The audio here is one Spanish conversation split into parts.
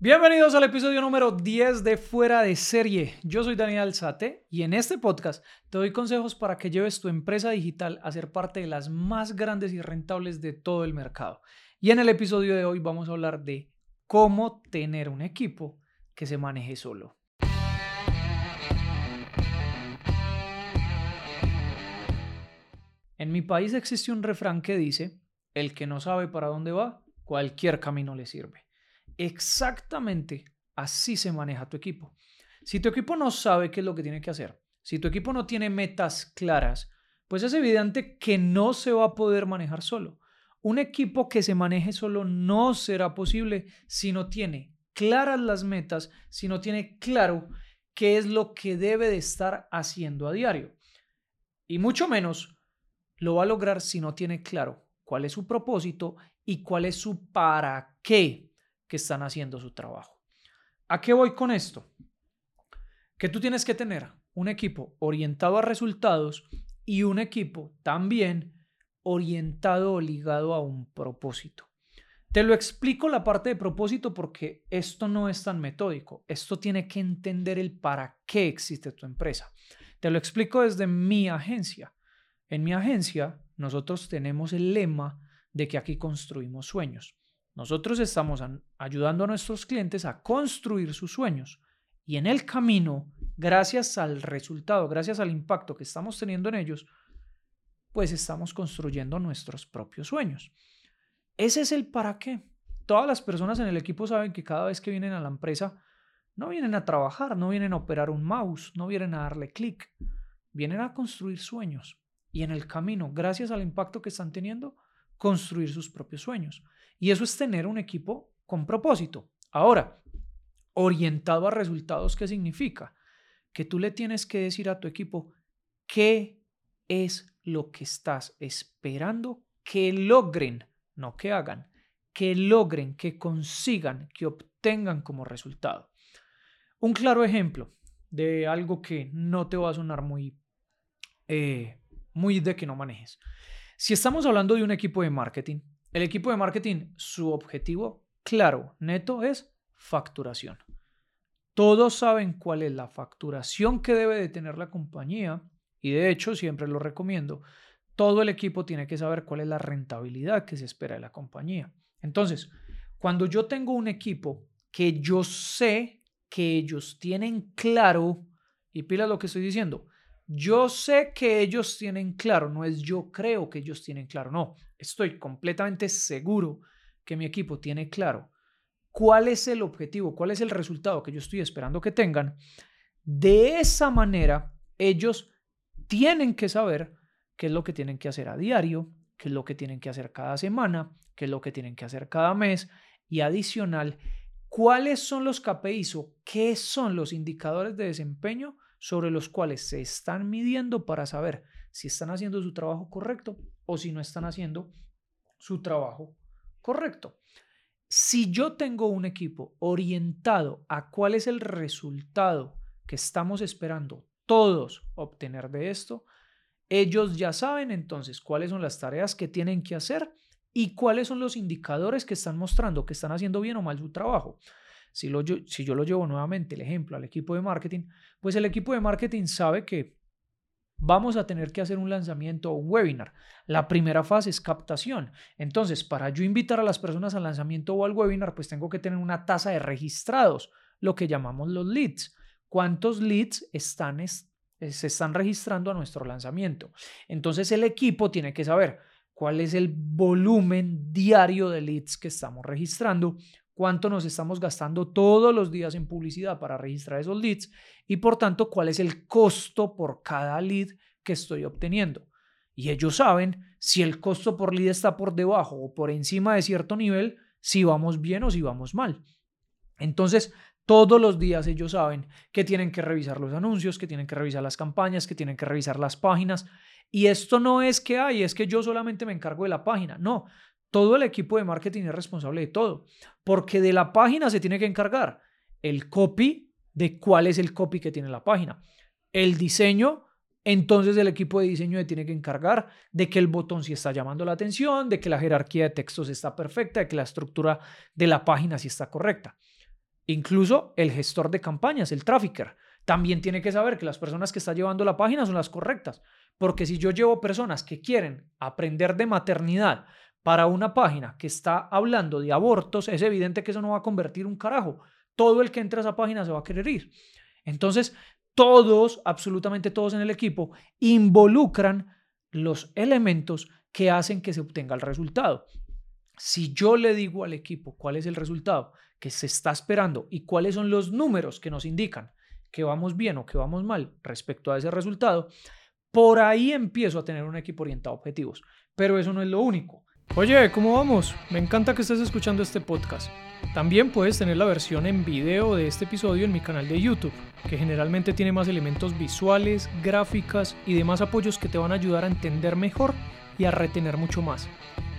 Bienvenidos al episodio número 10 de Fuera de Serie. Yo soy Daniel Sate y en este podcast te doy consejos para que lleves tu empresa digital a ser parte de las más grandes y rentables de todo el mercado. Y en el episodio de hoy vamos a hablar de cómo tener un equipo que se maneje solo. En mi país existe un refrán que dice, el que no sabe para dónde va, cualquier camino le sirve. Exactamente así se maneja tu equipo. Si tu equipo no sabe qué es lo que tiene que hacer, si tu equipo no tiene metas claras, pues es evidente que no se va a poder manejar solo. Un equipo que se maneje solo no será posible si no tiene claras las metas, si no tiene claro qué es lo que debe de estar haciendo a diario. Y mucho menos lo va a lograr si no tiene claro cuál es su propósito y cuál es su para qué que están haciendo su trabajo. ¿A qué voy con esto? Que tú tienes que tener un equipo orientado a resultados y un equipo también orientado o ligado a un propósito. Te lo explico la parte de propósito porque esto no es tan metódico. Esto tiene que entender el para qué existe tu empresa. Te lo explico desde mi agencia. En mi agencia, nosotros tenemos el lema de que aquí construimos sueños. Nosotros estamos ayudando a nuestros clientes a construir sus sueños y en el camino, gracias al resultado, gracias al impacto que estamos teniendo en ellos, pues estamos construyendo nuestros propios sueños. Ese es el para qué. Todas las personas en el equipo saben que cada vez que vienen a la empresa, no vienen a trabajar, no vienen a operar un mouse, no vienen a darle clic, vienen a construir sueños. Y en el camino, gracias al impacto que están teniendo, construir sus propios sueños. Y eso es tener un equipo con propósito. Ahora, orientado a resultados, ¿qué significa? Que tú le tienes que decir a tu equipo qué es lo que estás esperando que logren, no que hagan, que logren, que consigan, que obtengan como resultado. Un claro ejemplo de algo que no te va a sonar muy, eh, muy de que no manejes. Si estamos hablando de un equipo de marketing, el equipo de marketing, su objetivo claro, neto, es facturación. Todos saben cuál es la facturación que debe de tener la compañía y de hecho siempre lo recomiendo. Todo el equipo tiene que saber cuál es la rentabilidad que se espera de la compañía. Entonces, cuando yo tengo un equipo que yo sé que ellos tienen claro, y pila lo que estoy diciendo, yo sé que ellos tienen claro, no es yo creo que ellos tienen claro, no, estoy completamente seguro que mi equipo tiene claro cuál es el objetivo, cuál es el resultado que yo estoy esperando que tengan. De esa manera, ellos tienen que saber qué es lo que tienen que hacer a diario, qué es lo que tienen que hacer cada semana, qué es lo que tienen que hacer cada mes y adicional, cuáles son los KPIs o qué son los indicadores de desempeño sobre los cuales se están midiendo para saber si están haciendo su trabajo correcto o si no están haciendo su trabajo correcto. Si yo tengo un equipo orientado a cuál es el resultado que estamos esperando todos obtener de esto, ellos ya saben entonces cuáles son las tareas que tienen que hacer y cuáles son los indicadores que están mostrando que están haciendo bien o mal su trabajo. Si, si yo lo llevo nuevamente, el ejemplo, al equipo de marketing, pues el equipo de marketing sabe que vamos a tener que hacer un lanzamiento o un webinar. La primera fase es captación. Entonces, para yo invitar a las personas al lanzamiento o al webinar, pues tengo que tener una tasa de registrados, lo que llamamos los leads. ¿Cuántos leads están, se están registrando a nuestro lanzamiento? Entonces, el equipo tiene que saber cuál es el volumen diario de leads que estamos registrando, cuánto nos estamos gastando todos los días en publicidad para registrar esos leads y por tanto cuál es el costo por cada lead que estoy obteniendo. Y ellos saben si el costo por lead está por debajo o por encima de cierto nivel, si vamos bien o si vamos mal. Entonces, todos los días ellos saben que tienen que revisar los anuncios, que tienen que revisar las campañas, que tienen que revisar las páginas. Y esto no es que hay, es que yo solamente me encargo de la página. No, todo el equipo de marketing es responsable de todo, porque de la página se tiene que encargar el copy, de cuál es el copy que tiene la página, el diseño, entonces el equipo de diseño se tiene que encargar de que el botón sí está llamando la atención, de que la jerarquía de textos está perfecta, de que la estructura de la página sí está correcta. Incluso el gestor de campañas, el trafficker, también tiene que saber que las personas que está llevando la página son las correctas. Porque si yo llevo personas que quieren aprender de maternidad para una página que está hablando de abortos, es evidente que eso no va a convertir un carajo. Todo el que entra a esa página se va a querer ir. Entonces, todos, absolutamente todos en el equipo, involucran los elementos que hacen que se obtenga el resultado. Si yo le digo al equipo cuál es el resultado que se está esperando y cuáles son los números que nos indican que vamos bien o que vamos mal respecto a ese resultado, por ahí empiezo a tener un equipo orientado a objetivos. Pero eso no es lo único. Oye, ¿cómo vamos? Me encanta que estés escuchando este podcast. También puedes tener la versión en video de este episodio en mi canal de YouTube, que generalmente tiene más elementos visuales, gráficas y demás apoyos que te van a ayudar a entender mejor y a retener mucho más.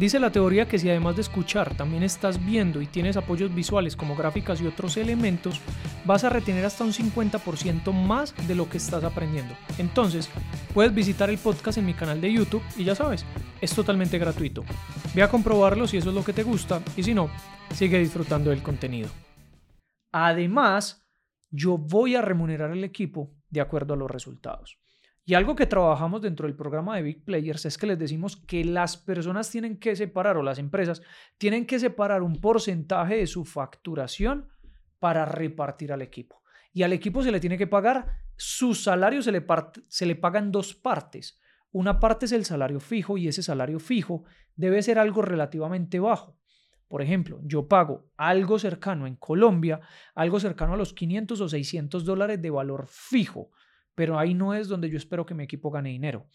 Dice la teoría que si además de escuchar también estás viendo y tienes apoyos visuales como gráficas y otros elementos, vas a retener hasta un 50% más de lo que estás aprendiendo. Entonces, puedes visitar el podcast en mi canal de YouTube y ya sabes, es totalmente gratuito. Ve a comprobarlo si eso es lo que te gusta y si no, sigue disfrutando del contenido. Además, yo voy a remunerar al equipo de acuerdo a los resultados. Y algo que trabajamos dentro del programa de Big Players es que les decimos que las personas tienen que separar, o las empresas tienen que separar un porcentaje de su facturación para repartir al equipo. Y al equipo se le tiene que pagar, su salario se le, se le paga en dos partes. Una parte es el salario fijo y ese salario fijo debe ser algo relativamente bajo. Por ejemplo, yo pago algo cercano en Colombia, algo cercano a los 500 o 600 dólares de valor fijo pero ahí no es donde yo espero que mi equipo gane dinero.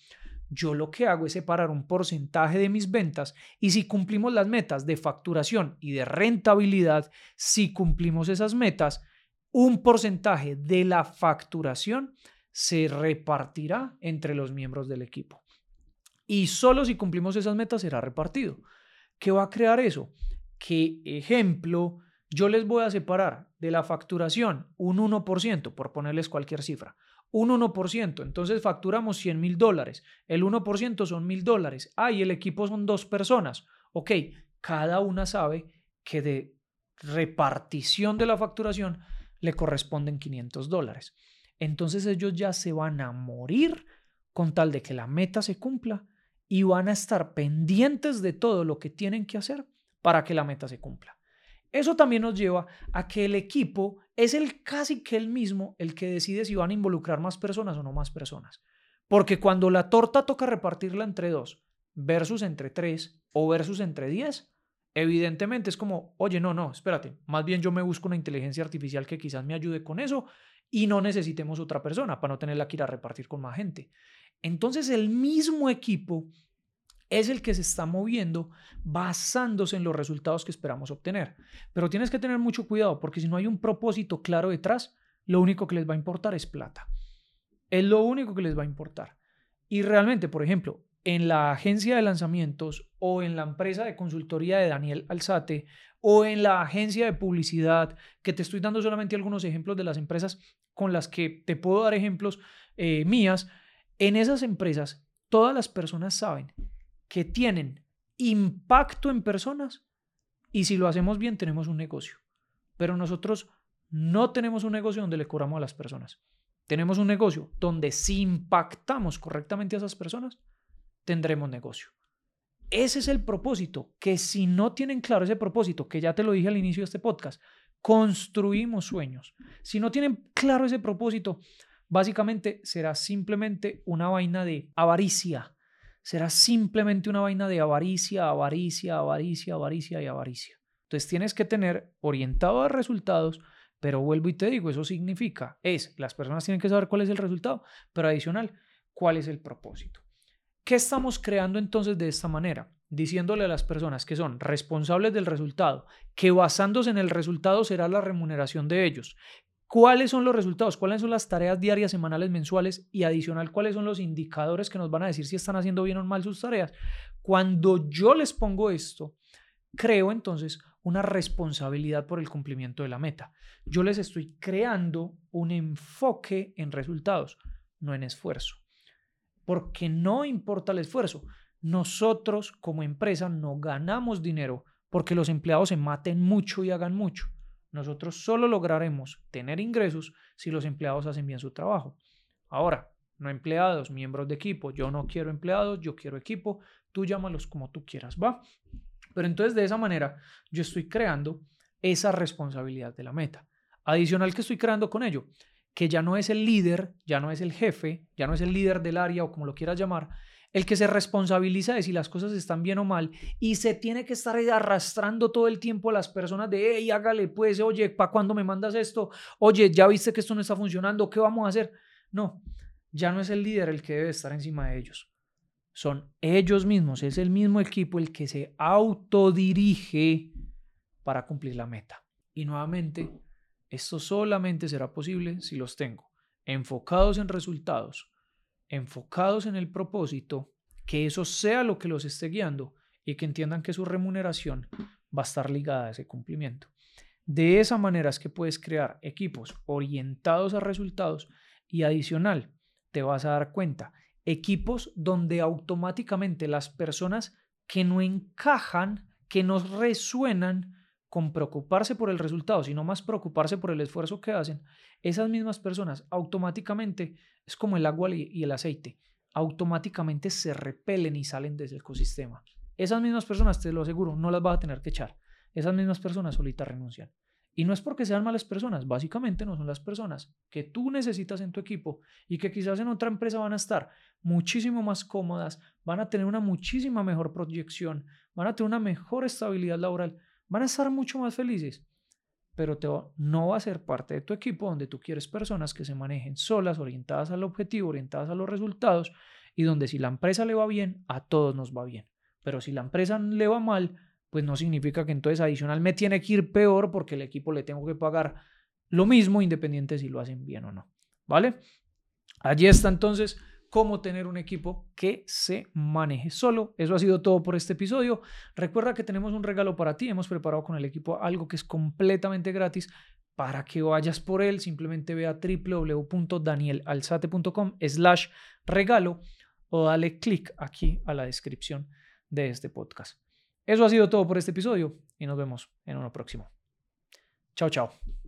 Yo lo que hago es separar un porcentaje de mis ventas y si cumplimos las metas de facturación y de rentabilidad, si cumplimos esas metas, un porcentaje de la facturación se repartirá entre los miembros del equipo. Y solo si cumplimos esas metas será repartido. ¿Qué va a crear eso? Que, ejemplo, yo les voy a separar de la facturación un 1%, por ponerles cualquier cifra, un 1%. Entonces facturamos 100 mil dólares. El 1% son mil dólares. Ah, y el equipo son dos personas. Ok, cada una sabe que de repartición de la facturación le corresponden 500 dólares. Entonces ellos ya se van a morir con tal de que la meta se cumpla y van a estar pendientes de todo lo que tienen que hacer para que la meta se cumpla. Eso también nos lleva a que el equipo es el casi que el mismo el que decide si van a involucrar más personas o no más personas. Porque cuando la torta toca repartirla entre dos versus entre tres o versus entre diez, evidentemente es como, oye, no, no, espérate, más bien yo me busco una inteligencia artificial que quizás me ayude con eso y no necesitemos otra persona para no tenerla que ir a repartir con más gente. Entonces el mismo equipo es el que se está moviendo basándose en los resultados que esperamos obtener. Pero tienes que tener mucho cuidado porque si no hay un propósito claro detrás, lo único que les va a importar es plata. Es lo único que les va a importar. Y realmente, por ejemplo, en la agencia de lanzamientos o en la empresa de consultoría de Daniel Alzate o en la agencia de publicidad, que te estoy dando solamente algunos ejemplos de las empresas con las que te puedo dar ejemplos eh, mías, en esas empresas todas las personas saben que tienen impacto en personas y si lo hacemos bien tenemos un negocio. Pero nosotros no tenemos un negocio donde le cobramos a las personas. Tenemos un negocio donde si impactamos correctamente a esas personas, tendremos negocio. Ese es el propósito, que si no tienen claro ese propósito, que ya te lo dije al inicio de este podcast, construimos sueños. Si no tienen claro ese propósito, básicamente será simplemente una vaina de avaricia, será simplemente una vaina de avaricia, avaricia, avaricia, avaricia y avaricia. Entonces tienes que tener orientado a resultados, pero vuelvo y te digo, eso significa, es, las personas tienen que saber cuál es el resultado, pero adicional, cuál es el propósito. ¿Qué estamos creando entonces de esta manera? Diciéndole a las personas que son responsables del resultado, que basándose en el resultado será la remuneración de ellos, cuáles son los resultados, cuáles son las tareas diarias, semanales, mensuales y adicional, cuáles son los indicadores que nos van a decir si están haciendo bien o mal sus tareas. Cuando yo les pongo esto, creo entonces una responsabilidad por el cumplimiento de la meta. Yo les estoy creando un enfoque en resultados, no en esfuerzo. Porque no importa el esfuerzo. Nosotros como empresa no ganamos dinero porque los empleados se maten mucho y hagan mucho. Nosotros solo lograremos tener ingresos si los empleados hacen bien su trabajo. Ahora, no empleados, miembros de equipo. Yo no quiero empleados, yo quiero equipo. Tú llámalos como tú quieras, ¿va? Pero entonces de esa manera yo estoy creando esa responsabilidad de la meta. Adicional que estoy creando con ello, que ya no es el líder, ya no es el jefe, ya no es el líder del área o como lo quieras llamar, el que se responsabiliza de si las cosas están bien o mal y se tiene que estar arrastrando todo el tiempo a las personas de, hey, hágale pues, oye, ¿para cuándo me mandas esto? Oye, ya viste que esto no está funcionando, ¿qué vamos a hacer? No, ya no es el líder el que debe estar encima de ellos. Son ellos mismos, es el mismo equipo el que se autodirige para cumplir la meta. Y nuevamente, esto solamente será posible si los tengo enfocados en resultados, enfocados en el propósito, que eso sea lo que los esté guiando y que entiendan que su remuneración va a estar ligada a ese cumplimiento. De esa manera es que puedes crear equipos orientados a resultados y adicional, te vas a dar cuenta, equipos donde automáticamente las personas que no encajan, que no resuenan con preocuparse por el resultado, sino más preocuparse por el esfuerzo que hacen, esas mismas personas automáticamente, es como el agua y el aceite, automáticamente se repelen y salen desde el ecosistema. Esas mismas personas, te lo aseguro, no las vas a tener que echar. Esas mismas personas solitas renuncian. Y no es porque sean malas personas, básicamente no son las personas que tú necesitas en tu equipo y que quizás en otra empresa van a estar muchísimo más cómodas, van a tener una muchísima mejor proyección, van a tener una mejor estabilidad laboral, van a estar mucho más felices. Pero te no va a ser parte de tu equipo donde tú quieres personas que se manejen solas, orientadas al objetivo, orientadas a los resultados y donde si la empresa le va bien, a todos nos va bien. Pero si la empresa le va mal, pues no significa que entonces adicional me tiene que ir peor porque el equipo le tengo que pagar lo mismo independiente si lo hacen bien o no. ¿Vale? Allí está entonces cómo tener un equipo que se maneje solo. Eso ha sido todo por este episodio. Recuerda que tenemos un regalo para ti. Hemos preparado con el equipo algo que es completamente gratis. Para que vayas por él, simplemente ve a www.danielalzate.com slash regalo o dale clic aquí a la descripción de este podcast. Eso ha sido todo por este episodio y nos vemos en uno próximo. Chao, chao.